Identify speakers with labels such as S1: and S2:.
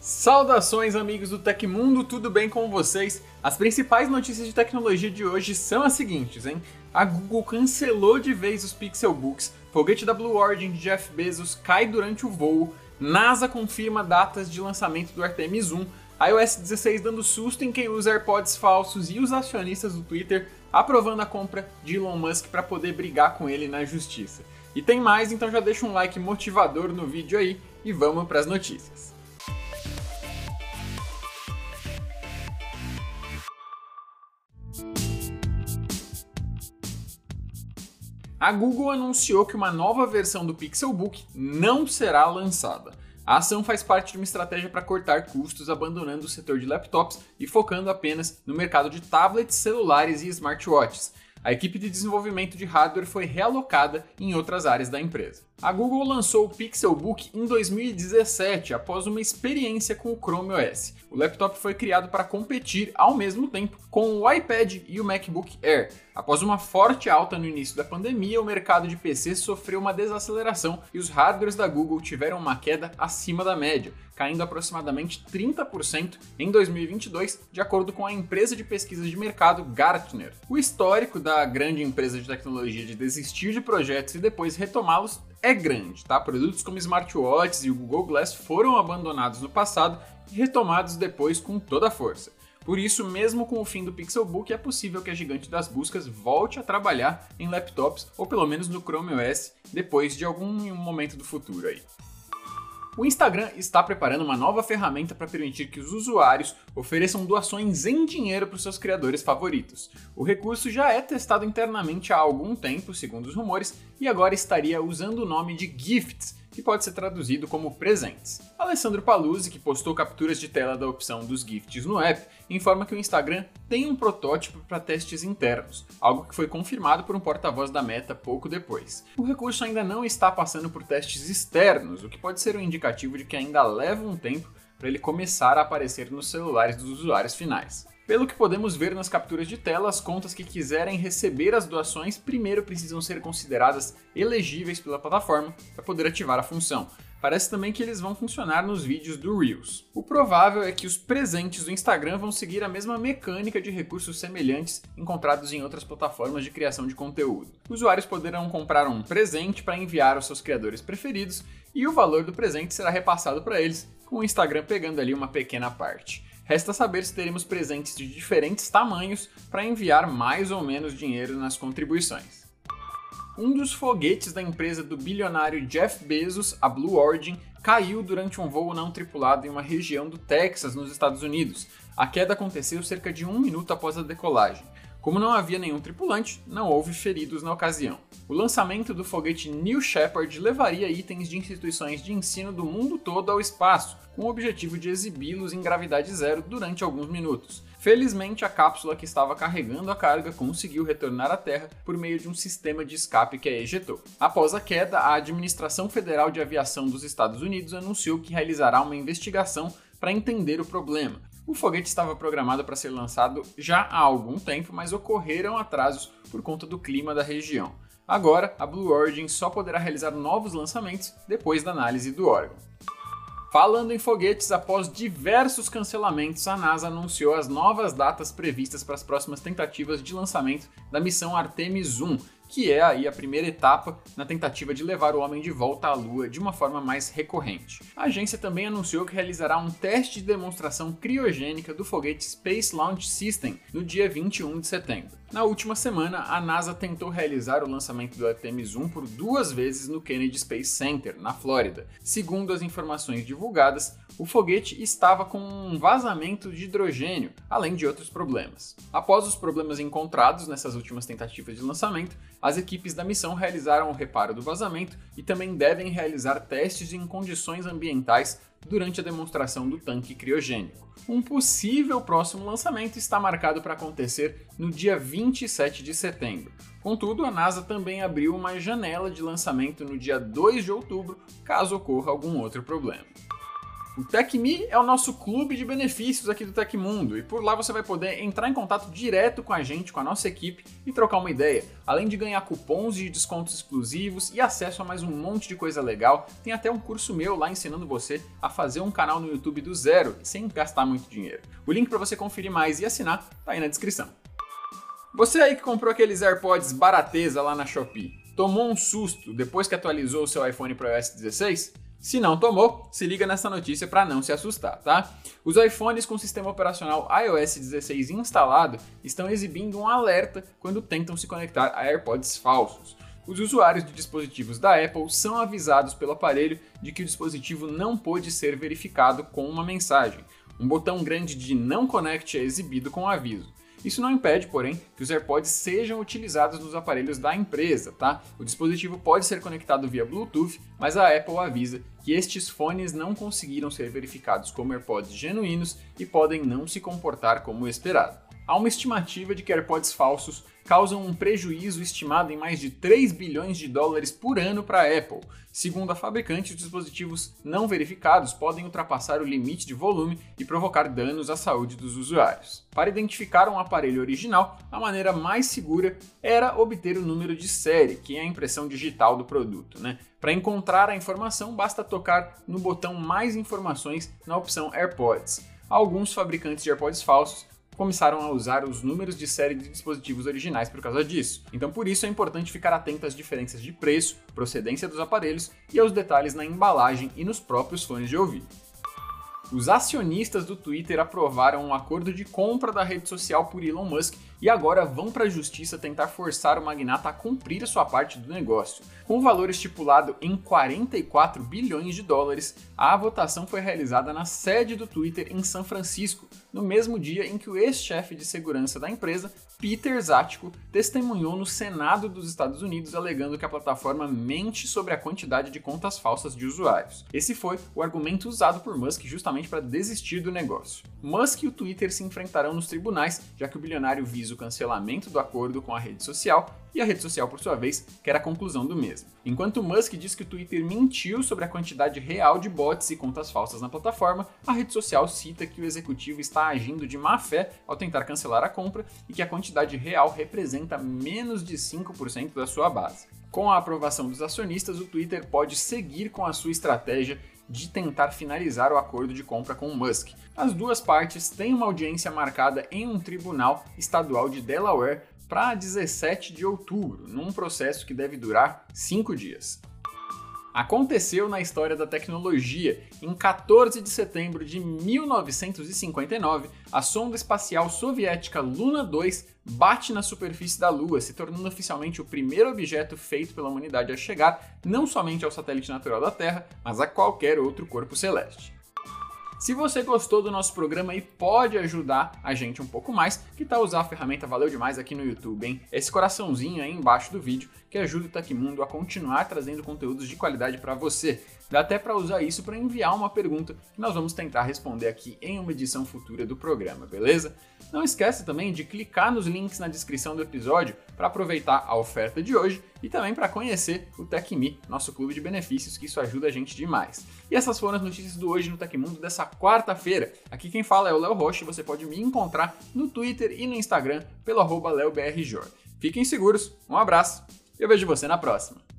S1: Saudações, amigos do Tecmundo, tudo bem com vocês? As principais notícias de tecnologia de hoje são as seguintes, hein? A Google cancelou de vez os Pixelbooks, foguete da Blue Origin de Jeff Bezos cai durante o voo, NASA confirma datas de lançamento do Artemis 1, iOS 16 dando susto em quem usa AirPods falsos e os acionistas do Twitter aprovando a compra de Elon Musk para poder brigar com ele na justiça. E tem mais, então já deixa um like motivador no vídeo aí e vamos para as notícias. A Google anunciou que uma nova versão do Pixelbook não será lançada. A ação faz parte de uma estratégia para cortar custos, abandonando o setor de laptops e focando apenas no mercado de tablets, celulares e smartwatches. A equipe de desenvolvimento de hardware foi realocada em outras áreas da empresa. A Google lançou o Pixelbook em 2017, após uma experiência com o Chrome OS. O laptop foi criado para competir ao mesmo tempo com o iPad e o MacBook Air. Após uma forte alta no início da pandemia, o mercado de PC sofreu uma desaceleração e os hardwares da Google tiveram uma queda acima da média, caindo aproximadamente 30% em 2022, de acordo com a empresa de pesquisa de mercado Gartner. O histórico da grande empresa de tecnologia de desistir de projetos e depois retomá-los é grande, tá? Produtos como smartwatches e o Google Glass foram abandonados no passado e retomados depois com toda a força. Por isso, mesmo com o fim do Pixelbook, é possível que a gigante das buscas volte a trabalhar em laptops ou pelo menos no Chrome OS depois de algum momento do futuro aí. O Instagram está preparando uma nova ferramenta para permitir que os usuários ofereçam doações em dinheiro para os seus criadores favoritos. O recurso já é testado internamente há algum tempo, segundo os rumores, e agora estaria usando o nome de Gifts, que pode ser traduzido como presentes. Alessandro Paluzzi, que postou capturas de tela da opção dos gifts no app, informa que o Instagram tem um protótipo para testes internos, algo que foi confirmado por um porta-voz da Meta pouco depois. O recurso ainda não está passando por testes externos, o que pode ser um indicativo de que ainda leva um tempo para ele começar a aparecer nos celulares dos usuários finais. Pelo que podemos ver nas capturas de tela, as contas que quiserem receber as doações primeiro precisam ser consideradas elegíveis pela plataforma para poder ativar a função. Parece também que eles vão funcionar nos vídeos do Reels. O provável é que os presentes do Instagram vão seguir a mesma mecânica de recursos semelhantes encontrados em outras plataformas de criação de conteúdo. Usuários poderão comprar um presente para enviar aos seus criadores preferidos e o valor do presente será repassado para eles, com o Instagram pegando ali uma pequena parte. Resta saber se teremos presentes de diferentes tamanhos para enviar mais ou menos dinheiro nas contribuições. Um dos foguetes da empresa do bilionário Jeff Bezos, a Blue Origin, caiu durante um voo não tripulado em uma região do Texas, nos Estados Unidos. A queda aconteceu cerca de um minuto após a decolagem. Como não havia nenhum tripulante, não houve feridos na ocasião. O lançamento do foguete New Shepard levaria itens de instituições de ensino do mundo todo ao espaço, com o objetivo de exibi-los em gravidade zero durante alguns minutos. Felizmente, a cápsula que estava carregando a carga conseguiu retornar à Terra por meio de um sistema de escape que a ejetou. Após a queda, a Administração Federal de Aviação dos Estados Unidos anunciou que realizará uma investigação para entender o problema. O foguete estava programado para ser lançado já há algum tempo, mas ocorreram atrasos por conta do clima da região. Agora, a Blue Origin só poderá realizar novos lançamentos depois da análise do órgão. Falando em foguetes, após diversos cancelamentos, a NASA anunciou as novas datas previstas para as próximas tentativas de lançamento da missão Artemis 1, que é aí a primeira etapa na tentativa de levar o homem de volta à Lua de uma forma mais recorrente. A agência também anunciou que realizará um teste de demonstração criogênica do foguete Space Launch System no dia 21 de setembro. Na última semana, a NASA tentou realizar o lançamento do Artemis 1 por duas vezes no Kennedy Space Center, na Flórida. Segundo as informações divulgadas, o foguete estava com um vazamento de hidrogênio, além de outros problemas. Após os problemas encontrados nessas últimas tentativas de lançamento, as equipes da missão realizaram o reparo do vazamento e também devem realizar testes em condições ambientais durante a demonstração do tanque criogênico. Um possível próximo lançamento está marcado para acontecer no dia 27 de setembro. Contudo, a NASA também abriu uma janela de lançamento no dia 2 de outubro, caso ocorra algum outro problema. O TecMe é o nosso clube de benefícios aqui do Tecmundo e por lá você vai poder entrar em contato direto com a gente, com a nossa equipe e trocar uma ideia. Além de ganhar cupons de descontos exclusivos e acesso a mais um monte de coisa legal, tem até um curso meu lá ensinando você a fazer um canal no YouTube do zero sem gastar muito dinheiro. O link para você conferir mais e assinar tá aí na descrição. Você aí que comprou aqueles AirPods barateza lá na Shopee, tomou um susto depois que atualizou o seu iPhone para iOS 16? Se não tomou, se liga nessa notícia para não se assustar, tá? Os iPhones com sistema operacional iOS 16 instalado estão exibindo um alerta quando tentam se conectar a AirPods falsos. Os usuários de dispositivos da Apple são avisados pelo aparelho de que o dispositivo não pôde ser verificado com uma mensagem. Um botão grande de não conecte é exibido com o aviso. Isso não impede, porém, que os AirPods sejam utilizados nos aparelhos da empresa, tá? O dispositivo pode ser conectado via Bluetooth, mas a Apple avisa que estes fones não conseguiram ser verificados como AirPods genuínos e podem não se comportar como esperado. Há uma estimativa de que AirPods falsos causam um prejuízo estimado em mais de 3 bilhões de dólares por ano para a Apple. Segundo a fabricante, os dispositivos não verificados podem ultrapassar o limite de volume e provocar danos à saúde dos usuários. Para identificar um aparelho original, a maneira mais segura era obter o número de série, que é a impressão digital do produto. Né? Para encontrar a informação, basta tocar no botão Mais Informações na opção AirPods. Alguns fabricantes de AirPods falsos começaram a usar os números de série de dispositivos originais por causa disso. Então, por isso é importante ficar atento às diferenças de preço, procedência dos aparelhos e aos detalhes na embalagem e nos próprios fones de ouvido. Os acionistas do Twitter aprovaram um acordo de compra da rede social por Elon Musk e agora vão para a justiça tentar forçar o magnata a cumprir a sua parte do negócio. Com o valor estipulado em 44 bilhões de dólares, a votação foi realizada na sede do Twitter em São Francisco, no mesmo dia em que o ex-chefe de segurança da empresa, Peter Zatko, testemunhou no Senado dos Estados Unidos alegando que a plataforma mente sobre a quantidade de contas falsas de usuários. Esse foi o argumento usado por Musk justamente para desistir do negócio. Musk e o Twitter se enfrentarão nos tribunais, já que o bilionário visa o cancelamento do acordo com a rede social e a rede social, por sua vez, quer a conclusão do mesmo. Enquanto Musk diz que o Twitter mentiu sobre a quantidade real de bots e contas falsas na plataforma, a rede social cita que o executivo está agindo de má fé ao tentar cancelar a compra e que a quantidade real representa menos de 5% da sua base. Com a aprovação dos acionistas, o Twitter pode seguir com a sua estratégia de tentar finalizar o acordo de compra com Musk. As duas partes têm uma audiência marcada em um tribunal estadual de Delaware para 17 de outubro, num processo que deve durar cinco dias. Aconteceu na história da tecnologia. Em 14 de setembro de 1959, a sonda espacial soviética Luna 2 bate na superfície da Lua, se tornando oficialmente o primeiro objeto feito pela humanidade a chegar não somente ao satélite natural da Terra, mas a qualquer outro corpo celeste. Se você gostou do nosso programa e pode ajudar a gente um pouco mais, que tal usar a ferramenta Valeu Demais aqui no YouTube, hein? Esse coraçãozinho aí embaixo do vídeo que ajuda o Tecmundo a continuar trazendo conteúdos de qualidade para você. Dá até para usar isso para enviar uma pergunta que nós vamos tentar responder aqui em uma edição futura do programa, beleza? Não esqueça também de clicar nos links na descrição do episódio para aproveitar a oferta de hoje e também para conhecer o TecMe, nosso clube de benefícios, que isso ajuda a gente demais. E essas foram as notícias do Hoje no Tecmundo dessa quarta-feira. Aqui quem fala é o Léo Rocha e você pode me encontrar no Twitter e no Instagram pelo arroba LeoBRJ. Fiquem seguros, um abraço e eu vejo você na próxima.